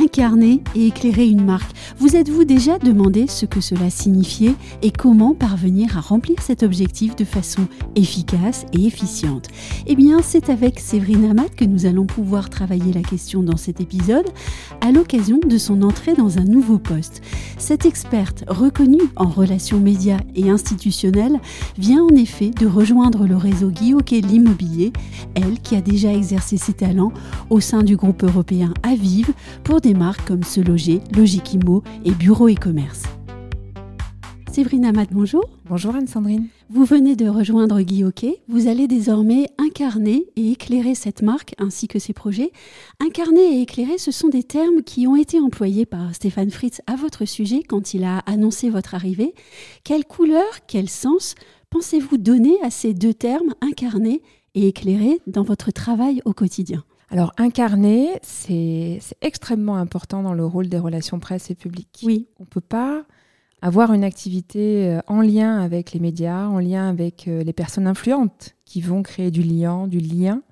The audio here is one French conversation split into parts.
incarner et éclairer une marque. Vous êtes-vous déjà demandé ce que cela signifiait et comment parvenir à remplir cet objectif de façon efficace et efficiente? Eh bien, c'est avec Séverine Amat que nous allons pouvoir travailler la question dans cet épisode à l'occasion de son entrée dans un nouveau poste. Cette experte reconnue en relations médias et institutionnelles vient en effet de rejoindre le réseau Guillaume l'immobilier, elle qui a déjà exercé ses talents au sein du groupe européen Aviv pour des marques comme Se Loger, Logiquimo et Bureau et Commerce. Séverine Amat, bonjour. Bonjour Anne-Sandrine. Vous venez de rejoindre Guy Vous allez désormais incarner et éclairer cette marque ainsi que ses projets. Incarner et éclairer, ce sont des termes qui ont été employés par Stéphane Fritz à votre sujet quand il a annoncé votre arrivée. Quelle couleur, quel sens pensez-vous donner à ces deux termes, incarner et éclairer, dans votre travail au quotidien? Alors, incarner, c'est extrêmement important dans le rôle des relations presse et publiques. Oui. On ne peut pas avoir une activité euh, en lien avec les médias, en lien avec euh, les personnes influentes qui vont créer du lien, du lien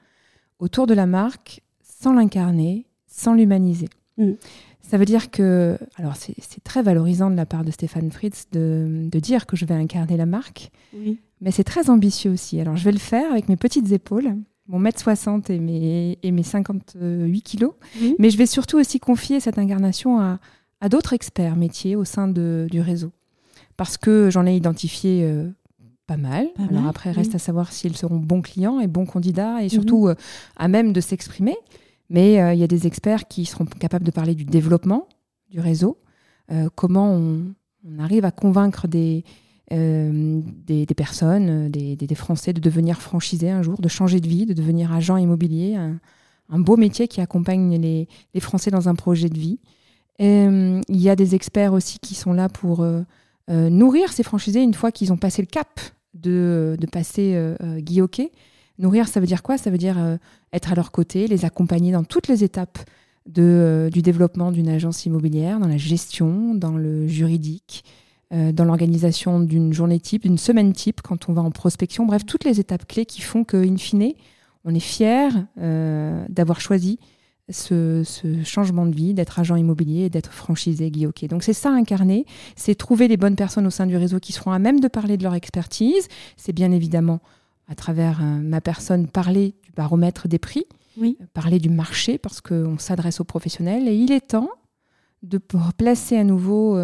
autour de la marque sans l'incarner, sans l'humaniser. Mm. Ça veut dire que, alors c'est très valorisant de la part de Stéphane Fritz de, de dire que je vais incarner la marque, oui. mais c'est très ambitieux aussi. Alors je vais le faire avec mes petites épaules mon mètre 60 et mes, et mes 58 kilos. Mais je vais surtout aussi confier cette incarnation à, à d'autres experts métiers au sein de, du réseau. Parce que j'en ai identifié euh, pas mal. Alors après, reste à savoir s'ils seront bons clients et bons candidats et surtout mhm. euh, à même de s'exprimer. Mais euh, il y a des experts qui seront capables de parler du développement du réseau, comment on, on, arrive à convaincre des, euh, des, personnes, euh, des, Français, de devenir franchisés un jour, de changer de vie, de devenir agent immobilier, un, beau métier qui accompagne les, Français dans un projet de vie. Euh, il y a des experts aussi qui sont là pour nourrir ces franchisés une fois qu'ils ont passé le cap de, passer euh, Nourrir, ça veut dire quoi? Ça veut dire être à leur côté, les accompagner dans toutes les étapes de, du développement d'une agence immobilière, dans la gestion, dans le juridique, euh, dans l'organisation d'une journée type, d'une semaine type, quand on va en prospection. Bref, toutes les étapes clés qui font qu'in fine, on est fier euh, d'avoir choisi ce, changement de vie, d'être agent immobilier et d'être franchisé Guy Donc c'est ça incarner, c'est trouver les bonnes personnes au sein du réseau qui seront à même de parler de leur expertise. C'est bien évidemment à travers euh, ma personne parler du baromètre des prix, parler du marché parce qu'on s'adresse aux professionnels. Et il est temps de placer à nouveau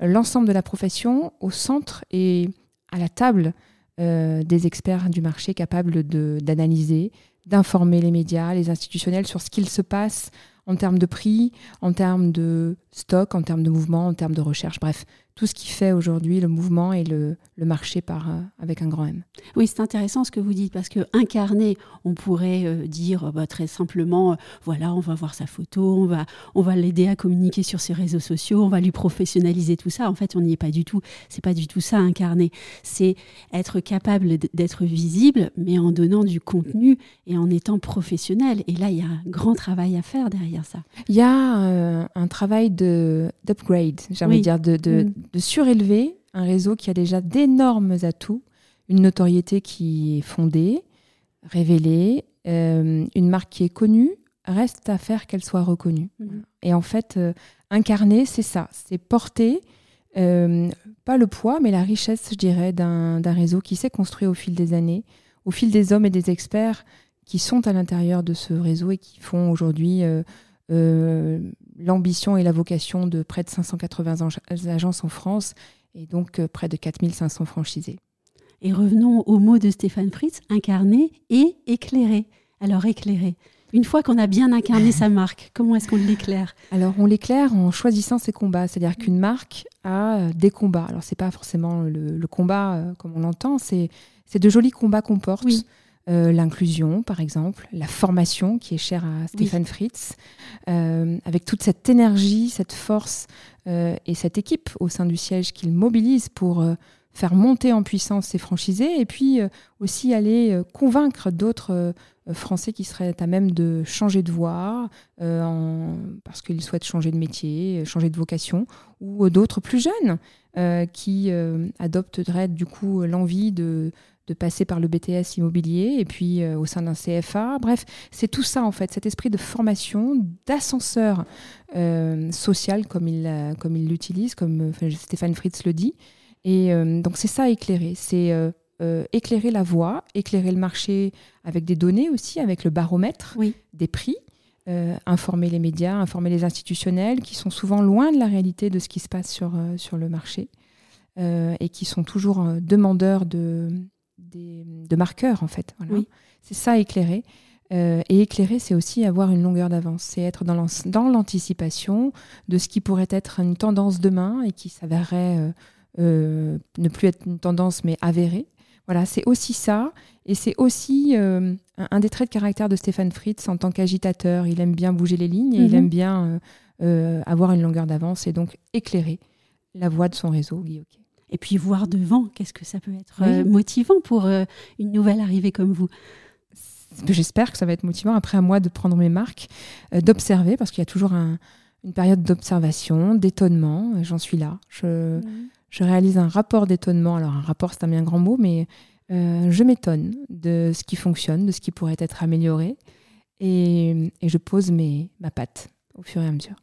l'ensemble de la profession au centre et à la table euh, des experts du marché capables d'analyser, d'informer les médias, les institutionnels sur ce qu'il se passe en termes de prix, en termes de stock, en termes de mouvement, en termes de recherche, bref, tout ce qui fait aujourd'hui le mouvement et le, marché par, euh, avec un grand M. Oui, c'est intéressant ce que vous dites, parce que incarner, on pourrait euh, dire bah, très simplement, euh, voilà, on va voir sa photo, on va, on va l'aider à communiquer sur ses réseaux sociaux, on va lui professionnaliser tout ça. En fait, on n'y est pas du tout. C'est pas du tout ça, incarner. C'est être capable d'être visible, mais en donnant du contenu et en étant professionnel. Et là, il y a un grand travail à faire derrière ça. Il y a un travail d'upgrade, j'ai envie de dire, de, mm de surélever un réseau qui a déjà d'énormes atouts, une notoriété qui est fondée, révélée, euh, une marque qui est connue, reste à faire qu'elle soit reconnue. Mhm. Et en fait, euh, incarner, c'est ça, c'est porter, euh, pas le poids, mais la richesse, je dirais, d'un réseau qui s'est construit au fil des années, au fil des hommes et des experts qui sont à l'intérieur de ce réseau et qui font aujourd'hui l'ambition et la vocation de près de 580 agences en France et donc euh, près de 4500 franchisés. Et revenons au mot de Stéphane Fritz, incarner et éclairer. Alors éclairer. Une fois qu'on a bien incarné sa marque, comment est-ce qu'on l'éclaire? Alors on l'éclaire en choisissant ses combats, c'est-à-dire qu'une marque a euh, des combats. Alors c'est pas forcément le, combat euh, comme on l'entend, c'est de jolis combats qu'on porte. Oui. Euh, l'inclusion, par exemple, la formation qui est chère à Stéphane Fritz, euh, avec toute cette énergie, cette force euh, et cette équipe au sein du siège qu'il mobilise pour faire monter en puissance ces franchisés et puis aussi aller convaincre d'autres Français qui seraient à même de changer de voie parce qu'ils souhaitent changer de métier, changer de vocation, ou d'autres plus jeunes qui adopteraient du coup l'envie de de passer par le BTS immobilier et puis euh, au sein d'un CFA. Bref, c'est tout ça en fait, cet esprit de formation, d'ascenseur euh, social comme il comme il l'utilise, comme Stéphane Fritz le dit. Et euh, donc c'est ça éclairer, c'est éclairer la voie, éclairer le marché avec des données aussi, avec le baromètre des prix. informer les médias, informer les institutionnels qui sont souvent loin de la réalité de ce qui se passe sur, sur le marché et qui sont toujours demandeurs de, de marqueurs, en fait. C'est ça, éclairer. Euh, et éclairer, c'est aussi avoir une longueur d'avance. C'est être dans l'anticipation de ce qui pourrait être une tendance demain et qui s'avérerait euh, euh, ne plus être une tendance, mais avérée. Voilà, c'est aussi ça. Et c'est aussi un, des traits de caractère de Stéphane Fritz en tant qu'agitateur. Il aime bien bouger les lignes et il mhm. aime bien avoir une longueur d'avance et donc éclairer la voie de son réseau, Guy et puis voir devant, qu'est-ce que ça peut être euh, motivant pour euh, une nouvelle arrivée comme vous J'espère que ça va être motivant après à moi de prendre mes marques, euh, d'observer, parce qu'il y a toujours une période d'observation, d'étonnement. J'en suis là. Je, je, réalise un rapport d'étonnement. Alors, un rapport, c'est un bien grand mot, mais je m'étonne de ce qui fonctionne, de ce qui pourrait être amélioré. Et, et je pose mes, ma patte au fur et à mesure.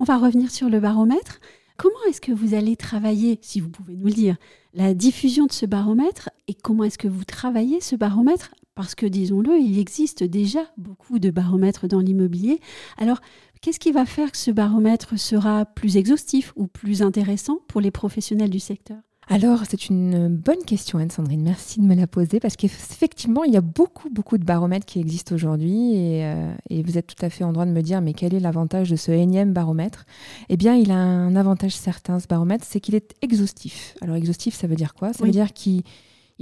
On va revenir sur le baromètre. Comment est-ce que vous allez travailler, si vous pouvez nous le dire, la diffusion de ce baromètre et comment est-ce que vous travaillez ce baromètre? Parce que, disons-le, il existe déjà beaucoup de baromètres dans l'immobilier. Alors, qu'est-ce qui va faire que ce baromètre sera plus exhaustif ou plus intéressant pour les professionnels du secteur? Alors, c'est une bonne question, Anne-Sandrine. Merci de me la poser parce qu'effectivement, il y a beaucoup, beaucoup de baromètres qui existent aujourd'hui euh, et, vous êtes tout à fait en droit de me dire, mais quel est l'avantage de ce énième baromètre? Eh bien, il a un avantage certain, ce baromètre, c'est qu'il est exhaustif. Alors, exhaustif, ça veut dire quoi? Ça veut dire qu'il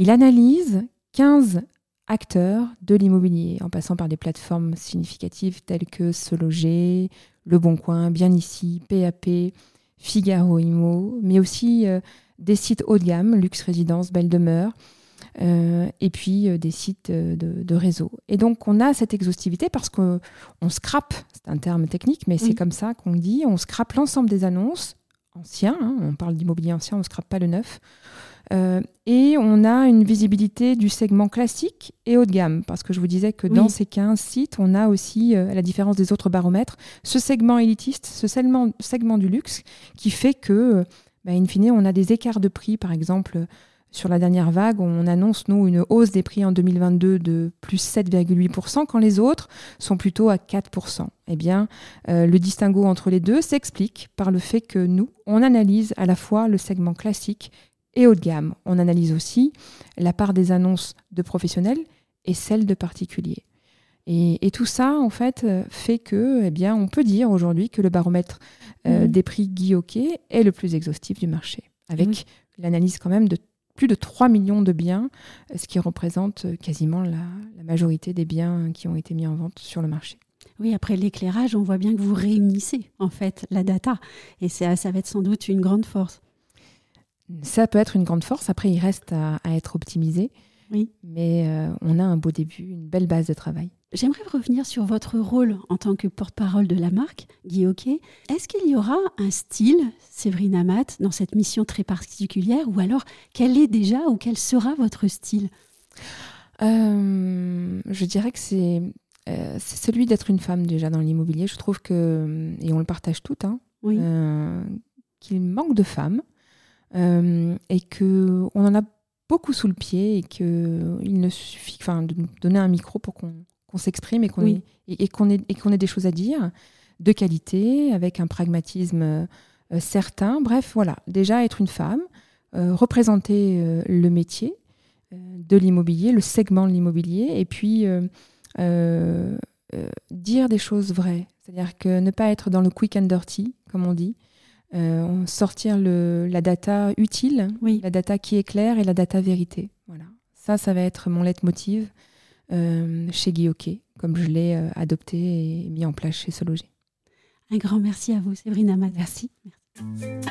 analyse 15 acteurs de l'immobilier, en passant par des plateformes significatives telles que Se Loger, Le Bon Coin, Bien Ici, PAP, Figaro Imo, mais aussi... Euh, des sites haut de gamme, luxe résidence, belle demeure, euh, et puis euh, des sites euh, de, réseau. Et donc on a cette exhaustivité parce qu'on scrape, c'est un terme technique, mais c'est comme ça qu'on dit, on scrape l'ensemble des annonces anciens, hein, on parle d'immobilier ancien, on ne scrape pas le neuf, et on a une visibilité du segment classique et haut de gamme, parce que je vous disais que dans ces 15 sites, on a aussi, à la différence des autres baromètres, ce segment élitiste, ce segment, segment du luxe, qui fait que bah, in fine, on a des écarts de prix, par exemple, sur la dernière vague, on annonce, nous, une hausse des prix en 2022 de plus 7,8%, quand les autres sont plutôt à 4%. Eh bien, euh, le distinguo entre les deux s'explique par le fait que nous, on analyse à la fois le segment classique et haut de gamme. On analyse aussi la part des annonces de professionnels et celle de particuliers. Et, tout ça, en fait, euh, fait que, eh bien, on peut dire aujourd'hui que le baromètre euh, mhm. des prix Guy est le plus exhaustif du marché, avec l'analyse quand même de plus de 3 millions de biens, ce qui représente quasiment la, majorité des biens qui ont été mis en vente sur le marché. Oui, après l'éclairage, on voit bien que vous réunissez en fait la data, et ça, ça va être sans doute une grande force. Ça peut être une grande force. Après, il reste à, être optimisé. Oui. Mais euh, on a un beau début, une belle base de travail. J'aimerais revenir sur votre rôle en tant que porte-parole de la marque, Guy Hockey. Est-ce qu'il y aura un style, Séverine Amat, dans cette mission très particulière Ou alors, quel est déjà ou quel sera votre style? Euh, Je dirais que euh, c'est celui d'être une femme déjà dans l'immobilier. Je trouve que, et on le partage tout, hein, euh, qu'il manque de femmes et qu'on en a beaucoup sous le pied et qu'il ne suffit de donner un micro pour qu'on qu'on s'exprime et qu'on ait, et, qu'on ait, ait, des choses à dire de qualité, avec un pragmatisme euh, certain. Bref, voilà, déjà être une femme, euh, représenter euh, le métier de l'immobilier, le segment de l'immobilier, et puis dire des choses vraies. C'est-à-dire que ne pas être dans le quick and dirty, comme on dit, sortir le, la data utile, la data qui est claire et la data vérité. Voilà. Ça, ça va être mon leitmotiv euh, chez Guy comme je l'ai euh, adopté et mis en place chez Se Loger. Un grand merci à vous, Séverine. Merci. merci.